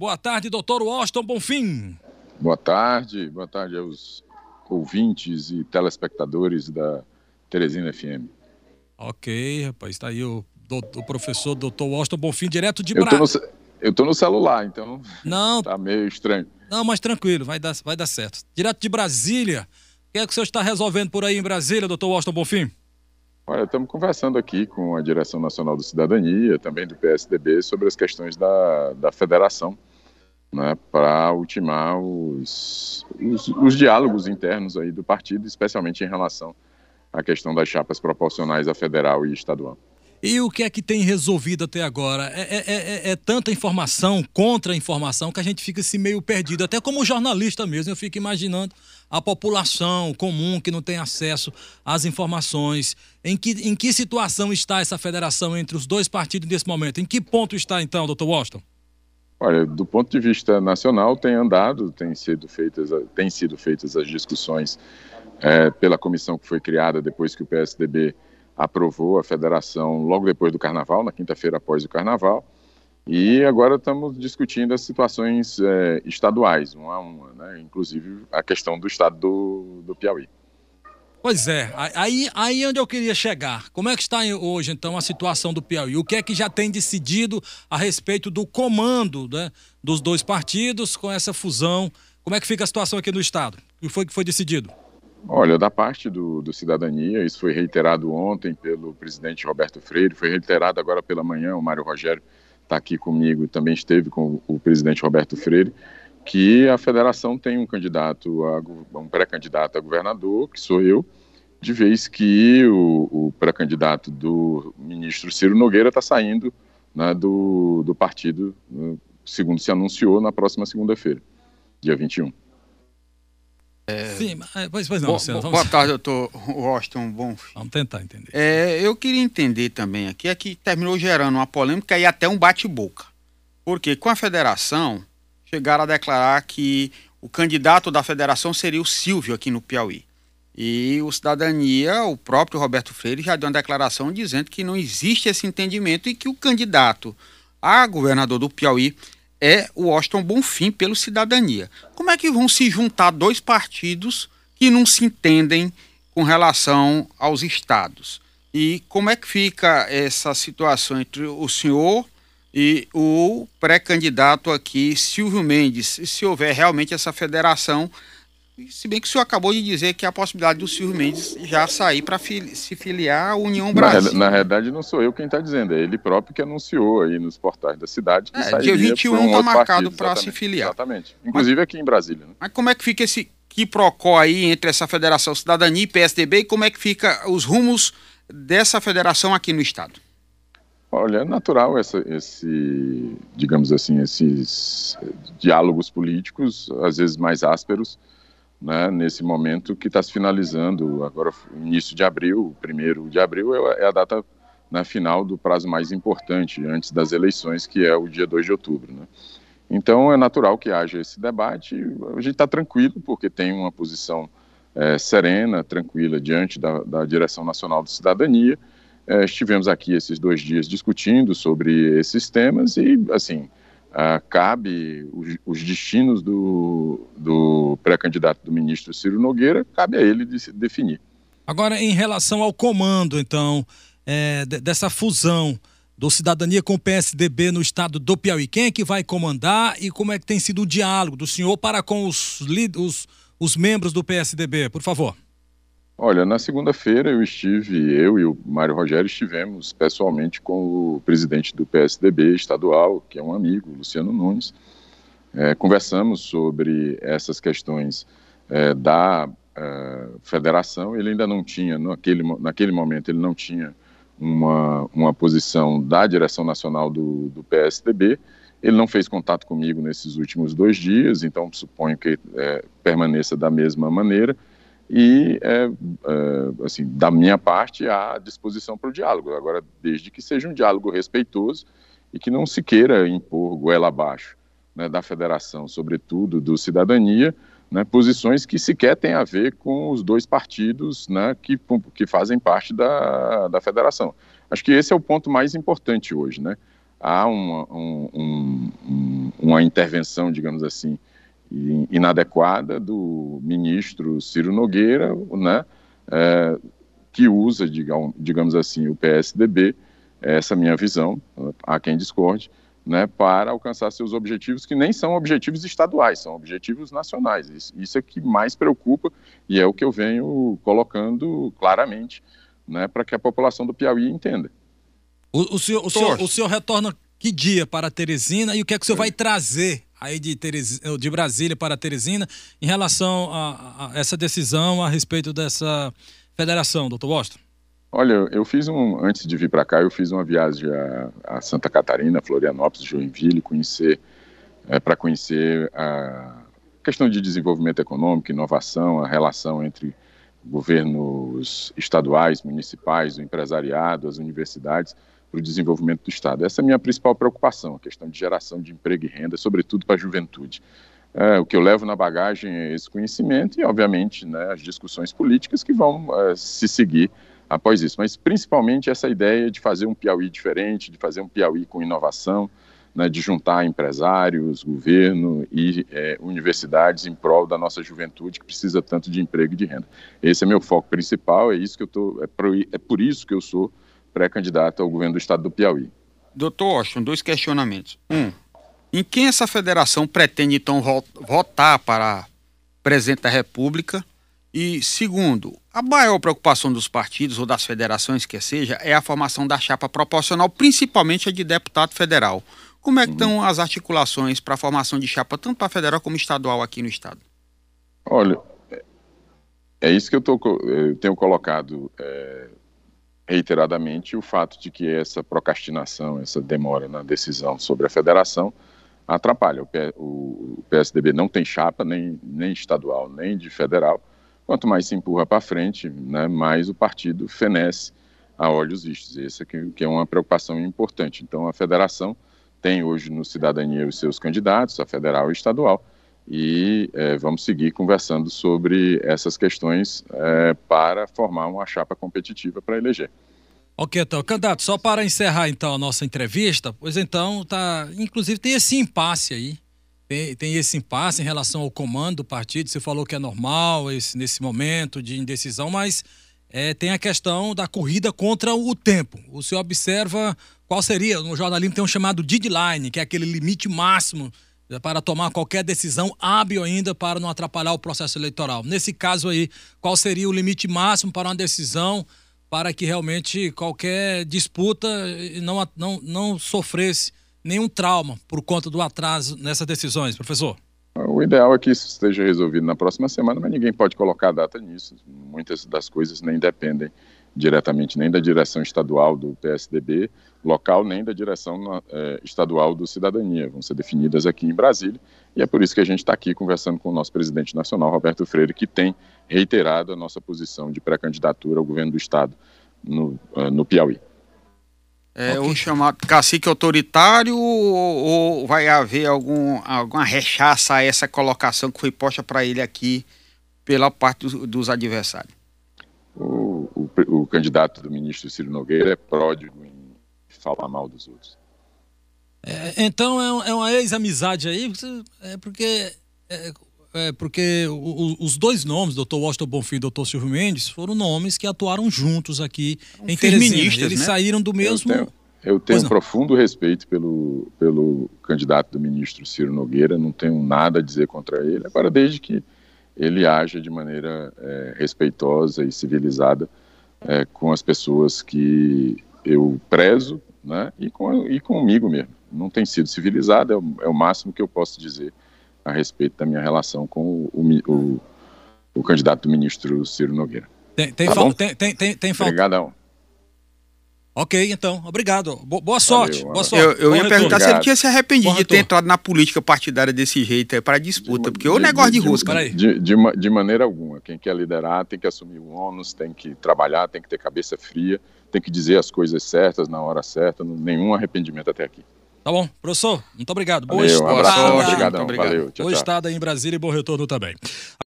Boa tarde, doutor Washington Bonfim. Boa tarde, boa tarde aos ouvintes e telespectadores da Teresina FM. Ok, rapaz, está aí o, o professor doutor Washington Bonfim, direto de Brasília. Eu estou no celular, então não tá meio estranho. Não, mas tranquilo, vai dar, vai dar certo. Direto de Brasília, o que é que o senhor está resolvendo por aí em Brasília, doutor Washington Bonfim? Olha, estamos conversando aqui com a Direção Nacional da Cidadania, também do PSDB, sobre as questões da, da federação né, para ultimar os, os, os, diálogos internos aí do partido, especialmente em relação à questão das chapas proporcionais a federal e estadual. E o que é que tem resolvido até agora? É, é, é, é tanta informação, contra-informação, que a gente fica assim meio perdido. Até como jornalista mesmo, eu fico imaginando a população comum que não tem acesso às informações. Em que, em que situação está essa federação entre os dois partidos nesse momento? Em que ponto está então, doutor Washington? Olha, do ponto de vista nacional, tem andado, tem sido feitas, tem sido feitas as discussões é, pela comissão que foi criada depois que o PSDB aprovou a federação logo depois do Carnaval, na quinta-feira após o Carnaval, e agora estamos discutindo as situações é, estaduais, uma a uma, né? inclusive a questão do estado do, do Piauí. Pois é, aí, aí onde eu queria chegar. Como é que está hoje, então, a situação do Piauí? O que é que já tem decidido a respeito do comando né, dos dois partidos com essa fusão? Como é que fica a situação aqui no Estado? O que foi que foi decidido? Olha, da parte do, do Cidadania, isso foi reiterado ontem pelo presidente Roberto Freire, foi reiterado agora pela manhã, o Mário Rogério está aqui comigo e também esteve com o presidente Roberto Freire, que a federação tem um candidato, a, um pré-candidato a governador, que sou eu, de vez que o, o pré-candidato do ministro Ciro Nogueira está saindo né, do, do partido, né, segundo se anunciou, na próxima segunda-feira, dia 21. É... Sim, pois, pois não, Bo, vamos... Boa tarde, doutor Washington Bom. Vamos tentar entender. É, eu queria entender também aqui, é que terminou gerando uma polêmica e até um bate-boca. Porque com a federação, chegaram a declarar que o candidato da federação seria o Silvio aqui no Piauí. E o Cidadania, o próprio Roberto Freire, já deu uma declaração dizendo que não existe esse entendimento e que o candidato a governador do Piauí é o Washington Bonfim pelo Cidadania. Como é que vão se juntar dois partidos que não se entendem com relação aos estados? E como é que fica essa situação entre o senhor e o pré-candidato aqui, Silvio Mendes, se houver realmente essa federação, se bem que o senhor acabou de dizer que há a possibilidade do Silvio Mendes já sair para fili se filiar à União Brasil. Na, na realidade, não sou eu quem está dizendo, é ele próprio que anunciou aí nos portais da cidade que é, Dia 21 está um marcado para se filiar. Exatamente. Inclusive mas, aqui em Brasília. Né? Mas como é que fica esse quiprocó aí entre essa Federação Cidadania e PSDB e como é que fica os rumos dessa federação aqui no Estado? Olha, é natural essa, esse, digamos assim, esses diálogos políticos, às vezes mais ásperos, né, nesse momento que está se finalizando, agora início de abril, primeiro de abril é, é a data na né, final do prazo mais importante antes das eleições, que é o dia 2 de outubro. Né. Então é natural que haja esse debate, a gente está tranquilo, porque tem uma posição é, serena, tranquila, diante da, da direção nacional de cidadania, é, estivemos aqui esses dois dias discutindo sobre esses temas e, assim, cabe os, os, destinos do, do pré-candidato do ministro Ciro Nogueira, cabe a ele de, definir. Agora, em relação ao comando, então, é, dessa fusão do Cidadania com o PSDB no estado do Piauí, quem é que vai comandar e como é que tem sido o diálogo do senhor para com os, os, os membros do PSDB? Por favor. Olha, na segunda-feira eu estive, eu e o Mário Rogério estivemos pessoalmente com o presidente do PSDB estadual, que é um amigo, Luciano Nunes. É, conversamos sobre essas questões é, da é, federação. Ele ainda não tinha, naquele, naquele momento, ele não tinha uma, uma posição da direção nacional do, do PSDB. Ele não fez contato comigo nesses últimos dois dias, então suponho que é, permaneça da mesma maneira e, é, é, assim, da minha parte, à disposição para o diálogo. Agora, desde que seja um diálogo respeitoso e que não se queira impor goela abaixo né, da federação, sobretudo do cidadania, né, posições que sequer têm a ver com os dois partidos né, que, que fazem parte da, da federação. Acho que esse é o ponto mais importante hoje. Né? há uma, um, um, uma intervenção, digamos assim, inadequada do ministro Ciro Nogueira, né, é, que usa, digamos assim, o PSDB, essa minha visão, há quem discorde, né, para alcançar seus objetivos, que nem são objetivos estaduais, são objetivos nacionais. Isso, isso é que mais preocupa e é o que eu venho colocando claramente né, para que a população do Piauí entenda. O, o, senhor, o, senhor, o senhor retorna que dia para Teresina e o que é que o senhor vai trazer aí de, Teresina, de Brasília para Teresina em relação a, a essa decisão a respeito dessa federação, doutor Washington? Olha, eu fiz um, antes de vir para cá, eu fiz uma viagem a, a, Santa Catarina, Florianópolis, Joinville, conhecer, é, para conhecer a questão de desenvolvimento econômico, inovação, a relação entre governos estaduais, municipais, o empresariado, as universidades, para o desenvolvimento do Estado. Essa é a minha principal preocupação, a questão de geração de emprego e renda, sobretudo para a juventude. É, o que eu levo na bagagem é esse conhecimento e, obviamente, né, as discussões políticas que vão é, se seguir após isso. Mas principalmente essa ideia de fazer um Piauí diferente, de fazer um Piauí com inovação, né, de juntar empresários, governo e é, universidades em prol da nossa juventude que precisa tanto de emprego e de renda. Esse é meu foco principal, é isso que eu tô, é é por isso que eu sou pré-candidato ao governo do estado do Piauí. Doutor Austin, dois questionamentos. Um, em quem essa federação pretende então votar para presidente da República? E segundo, a maior preocupação dos partidos ou das federações que seja é a formação da chapa proporcional, principalmente a de deputado federal. Como é que estão as articulações para a formação de chapa, tanto para federal como estadual aqui no estado? Olha, é isso que eu, tô, eu tenho colocado é, reiteradamente, o fato de que essa procrastinação, essa demora na decisão sobre a federação atrapalha. O, PSDB não tem chapa, nem, nem estadual, nem de federal, Quanto mais se empurra para frente, né, mais o partido fenece a olhos vistos. Essa que, que é uma preocupação importante. Então, a federação tem hoje no Cidadania os seus candidatos, a federal e estadual, e é, vamos seguir conversando sobre essas questões é, para formar uma chapa competitiva para eleger. Ok, então, candidato, só para encerrar então a nossa entrevista, pois então, tá, inclusive tem esse impasse aí tem, tem esse impasse em relação ao comando do partido. Você falou que é normal esse, nesse momento de indecisão, mas é, tem a questão da corrida contra o tempo. O senhor observa qual seria, no jornalismo tem um chamado deadline, que é aquele limite máximo para tomar qualquer decisão hábil ainda para não atrapalhar o processo eleitoral. Nesse caso aí, qual seria o limite máximo para uma decisão para que realmente qualquer disputa não, não, não sofresse nenhum trauma por conta do atraso nessas decisões, professor? O ideal é que isso esteja resolvido na próxima semana, mas ninguém pode colocar data nisso. Muitas das coisas nem dependem diretamente nem da direção estadual do PSDB local, nem da direção é, estadual do Cidadania. Vão ser definidas aqui em Brasília e é por isso que a gente está aqui conversando com o nosso presidente nacional, Roberto Freire, que tem reiterado a nossa posição de pré-candidatura ao governo do Estado no, uh, no Piauí. É, okay. O chamado cacique autoritário ou, ou, vai haver algum, alguma rechaça a essa colocação que foi posta para ele aqui pela parte dos, dos adversários? O, o, o, candidato do ministro Ciro Nogueira é pródigo em falar mal dos outros. É, então é, é uma ex-amizade aí, é porque é, é porque o, os dois nomes, doutor Washington Bonfim e doutor Silvio Mendes, foram nomes que atuaram juntos aqui um em Teresina. Eles né? saíram do mesmo... Eu tenho, eu tenho um profundo respeito pelo, pelo candidato do ministro Ciro Nogueira, não tenho nada a dizer contra ele, agora desde que ele haja de maneira é, respeitosa e civilizada é, com as pessoas que eu prezo né, e, com, e comigo mesmo. Não tem sido civilizado, é o, é o máximo que eu posso dizer a respeito da minha relação com o, o, o candidato do ministro Ciro Nogueira. Tem, tem, tá fal tem, tem, tem, tem falta. Ok, então, obrigado. Boa sorte. Valeu, boa sorte. Eu, eu ia perguntar obrigado. se ele tinha se arrependido de ter entrado na política partidária desse jeito aí para disputa, de, porque é o negócio de, de rosca. De, de, de, maneira alguma. Quem quer liderar tem que assumir o ônus, tem que trabalhar, tem que ter cabeça fria, tem que dizer as coisas certas na hora certa, nenhum arrependimento até aqui. Tá bom, professor, muito obrigado. Boa Valeu, Um abraço, obrigadão, valeu. Tchau, Boa tchau. estada em Brasília e bom retorno também.